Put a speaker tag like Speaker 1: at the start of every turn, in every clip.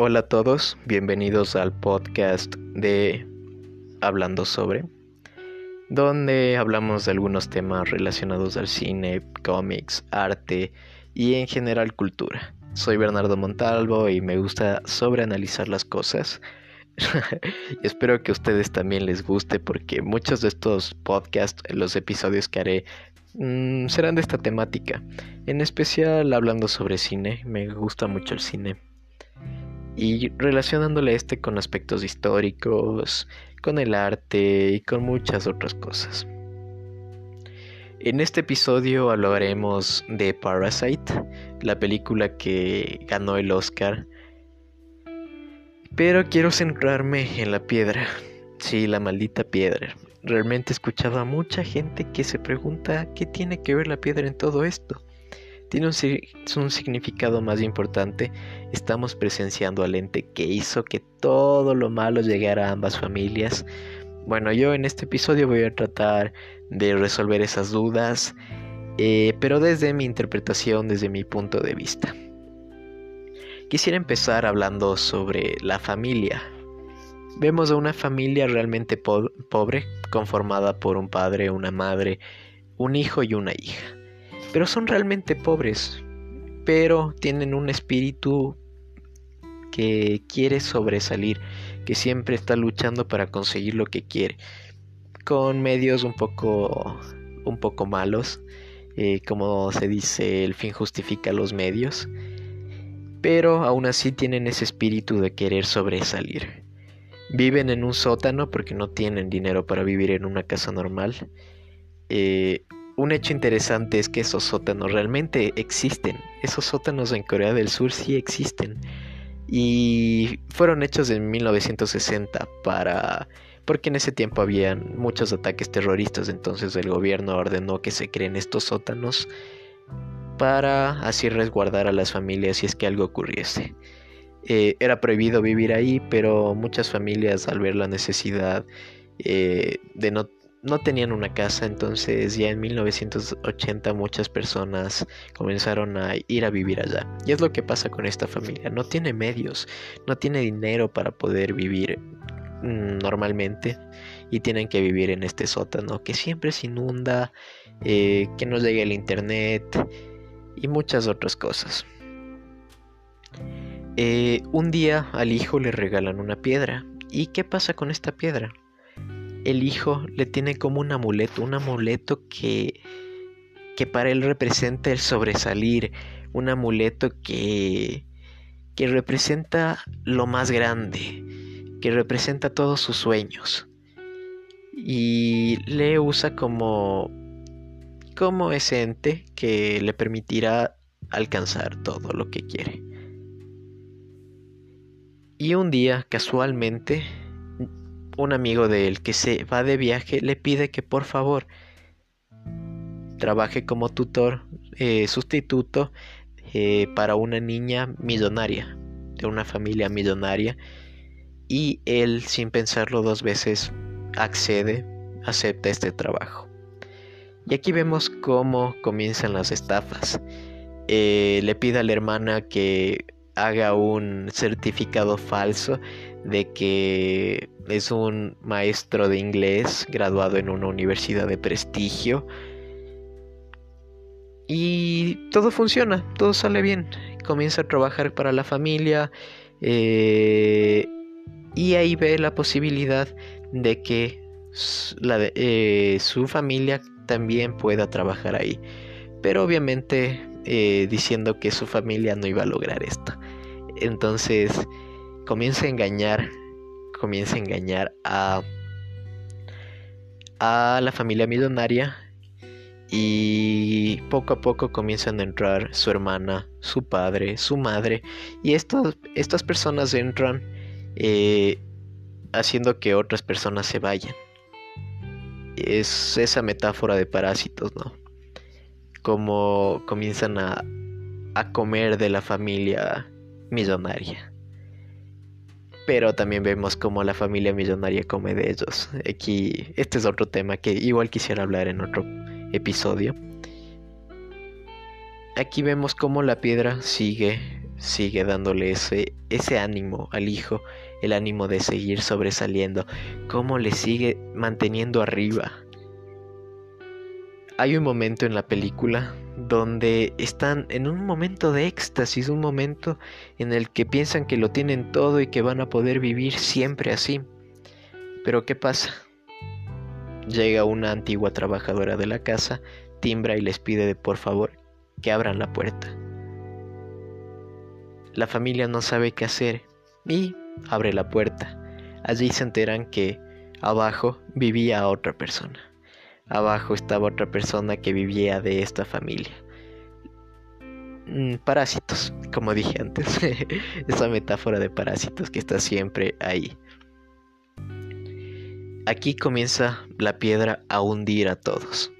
Speaker 1: Hola a todos, bienvenidos al podcast de Hablando sobre, donde hablamos de algunos temas relacionados al cine, cómics, arte y en general cultura. Soy Bernardo Montalvo y me gusta sobreanalizar las cosas. espero que a ustedes también les guste porque muchos de estos podcasts, los episodios que haré, mm, serán de esta temática. En especial hablando sobre cine, me gusta mucho el cine. Y relacionándole este con aspectos históricos, con el arte y con muchas otras cosas. En este episodio hablaremos de Parasite, la película que ganó el Oscar. Pero quiero centrarme en la piedra. Sí, la maldita piedra. Realmente he escuchado a mucha gente que se pregunta qué tiene que ver la piedra en todo esto. Tiene un, significado más importante. Estamos presenciando al ente que hizo que todo lo malo llegara a ambas familias. Bueno, yo en este episodio voy a tratar de resolver esas dudas, eh, pero desde mi interpretación, desde mi punto de vista. Quisiera empezar hablando sobre la familia. Vemos a una familia realmente pobre, conformada por un padre, una madre, un hijo y una hija. Pero son realmente pobres, pero tienen un espíritu que quiere sobresalir, que siempre está luchando para conseguir lo que quiere con medios un poco, un poco malos. Eh, como se dice, el fin justifica los medios. Pero aún así tienen ese espíritu de querer sobresalir. Viven en un sótano porque no tienen dinero para vivir en una casa normal. Eh, un hecho interesante es que esos sótanos realmente existen. Esos sótanos en Corea del Sur sí existen. Y fueron hechos en 1960 para porque en ese tiempo habían muchos ataques terroristas, entonces el gobierno ordenó que se creen estos sótanos para así resguardar a las familias si es que algo ocurriese. Eh, era prohibido vivir ahí, pero muchas familias al ver la necesidad eh, de no, no tenían una casa, entonces ya en 1980 muchas personas comenzaron a ir a vivir allá. Y es lo que pasa con esta familia, no tiene medios, no tiene dinero para poder vivir Mm, normalmente y tienen que vivir en este sótano que siempre se inunda, eh, que no llegue el internet y muchas otras cosas. Eh, un día al hijo le regalan una piedra. ¿Y qué pasa con esta piedra? El hijo le tiene como un amuleto, un amuleto que, que para él representa el sobresalir, un amuleto que, que representa lo más grande, que representa todos sus sueños y le usa como como ese ente que le permitirá alcanzar todo lo que quiere. Y un día, casualmente, un amigo de él que se va de viaje le pide que por favor trabaje como tutor eh, sustituto eh, para una niña millonaria, de una familia millonaria y él sin pensarlo dos veces accede, acepta este trabajo. Y aquí vemos cómo comienzan las estafas. Eh, le pide a la hermana que haga un certificado falso de que es un maestro de inglés graduado en una universidad de prestigio. Y todo funciona, todo sale bien. Comienza a trabajar para la familia. Eh, y ahí ve la posibilidad de que eh, su familia también pueda trabajar ahí. Pero obviamente eh, diciendo que su familia no iba a lograr esto. Entonces comienza a engañar, comienza a engañar a, a la familia millonaria y poco a poco comienzan a entrar su hermana, su padre, su madre y estas personas entran eh, haciendo que otras personas se vayan. Es esa metáfora de parásitos, ¿no? Como comienzan a, a comer de la familia millonaria. Pero también vemos como la familia millonaria come de ellos. Aquí, este es otro tema que igual quisiera hablar en otro episodio. Aquí vemos cómo la piedra sigue sigue dándole ese, ese ánimo al hijo, el ánimo de seguir sobresaliendo, cómo le sigue manteniendo arriba. Hay un momento en la película donde están en un momento de éxtasis, un momento en el que piensan que lo tienen todo y que van a poder vivir siempre así. Pero ¿qué pasa? Llega una antigua trabajadora de la casa, timbra y les pide de por favor que abran la puerta. La familia no sabe qué hacer y abre la puerta. Allí se enteran que abajo vivía otra persona. Abajo estaba otra persona que vivía de esta familia. Mm, parásitos, como dije antes. Esa metáfora de parásitos que está siempre ahí. Aquí comienza la piedra a hundir a todos.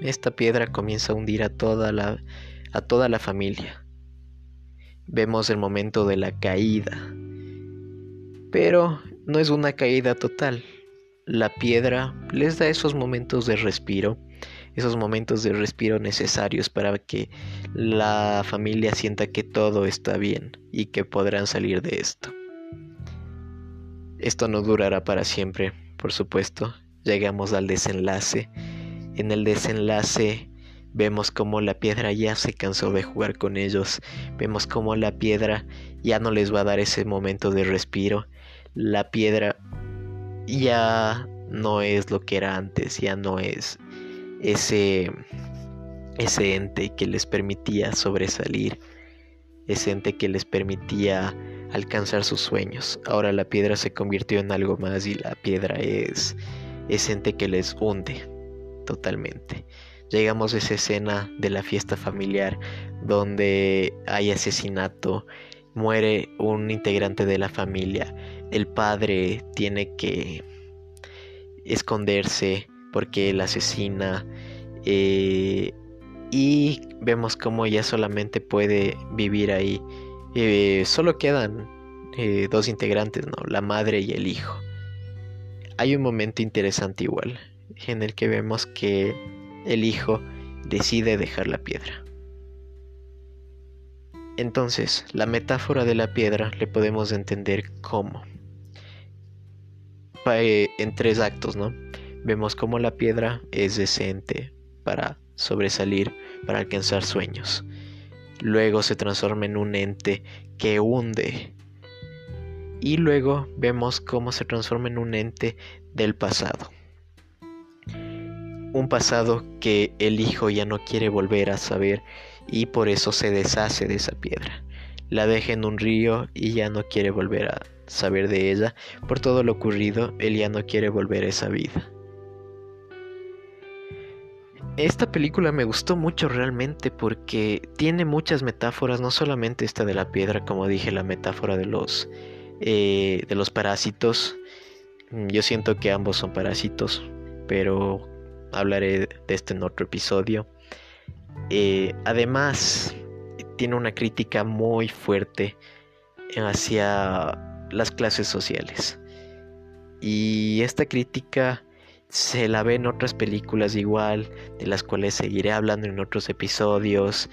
Speaker 1: Esta piedra comienza a hundir a toda la, a toda la familia. Vemos el momento de la caída. Pero no es una caída total. La piedra les da esos momentos de respiro, esos momentos de respiro necesarios para que la familia sienta que todo está bien y que podrán salir de esto. Esto no durará para siempre, por supuesto, llegamos al desenlace. En el desenlace vemos como la piedra ya se cansó de jugar con ellos, vemos como la piedra ya no les va a dar ese momento de respiro, la piedra ya no es lo que era antes, ya no es ese ese ente que les permitía sobresalir, ese ente que les permitía alcanzar sus sueños. Ahora la piedra se convirtió en algo más y la piedra es ese ente que les hunde totalmente. Llegamos a esa escena de la fiesta familiar donde hay asesinato, muere un integrante de la familia, el padre tiene que esconderse porque él asesina eh, y vemos como ya solamente puede vivir ahí eh, solo quedan eh, dos integrantes, ¿no? La madre y el hijo. Hay un momento interesante igual, en el que vemos que el hijo decide dejar la piedra. Entonces, la metáfora de la piedra le podemos entender como eh, en tres actos, ¿no? Vemos cómo la piedra es decente para sobresalir, para alcanzar sueños. Luego se transforma en un ente que hunde. Y luego vemos cómo se transforma en un ente del pasado. Un pasado que el hijo ya no quiere volver a saber y por eso se deshace de esa piedra. La deja en un río y ya no quiere volver a saber de ella. Por todo lo ocurrido, él ya no quiere volver a esa vida. Esta película me gustó mucho realmente porque tiene muchas metáforas, no solamente esta de la piedra, como dije, la metáfora de los, eh, de los parásitos. Yo siento que ambos son parásitos, pero hablaré de este en otro episodio. Eh, además, tiene una crítica muy fuerte hacia las clases sociales. Y esta crítica se la ve en otras películas igual, de las cuales seguiré hablando en otros episodios.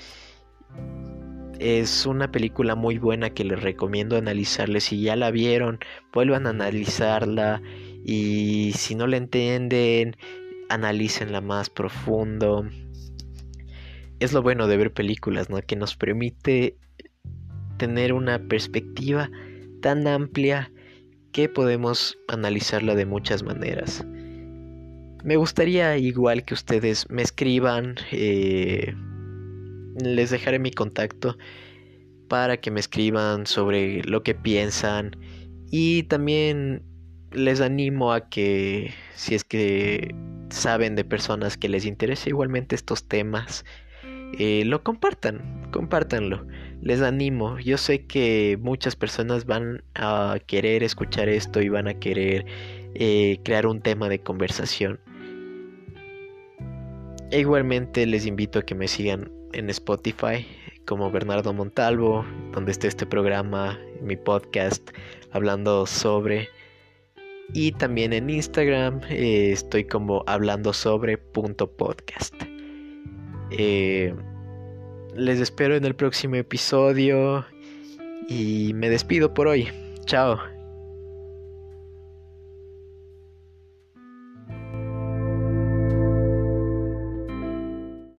Speaker 1: Es una película muy buena que les recomiendo analizarles. Si ya la vieron, vuelvan a analizarla. Y si no la entienden, analícenla más profundo. Es lo bueno de ver películas, ¿no? Que nos permite tener una perspectiva tan amplia que podemos analizarla de muchas maneras. Me gustaría igual que ustedes me escriban, eh, les dejaré mi contacto para que me escriban sobre lo que piensan y también les animo a que si es que saben de personas que les interese igualmente estos temas, eh, lo compartan, compártanlo. Les animo. Yo sé que muchas personas van a querer escuchar esto y van a querer eh, crear un tema de conversación. E igualmente les invito a que me sigan en Spotify como Bernardo Montalvo, donde esté este programa, mi podcast, hablando sobre. Y también en Instagram eh, estoy como hablando sobre punto podcast. Eh, les espero en el próximo episodio Y me despido por hoy. Chao.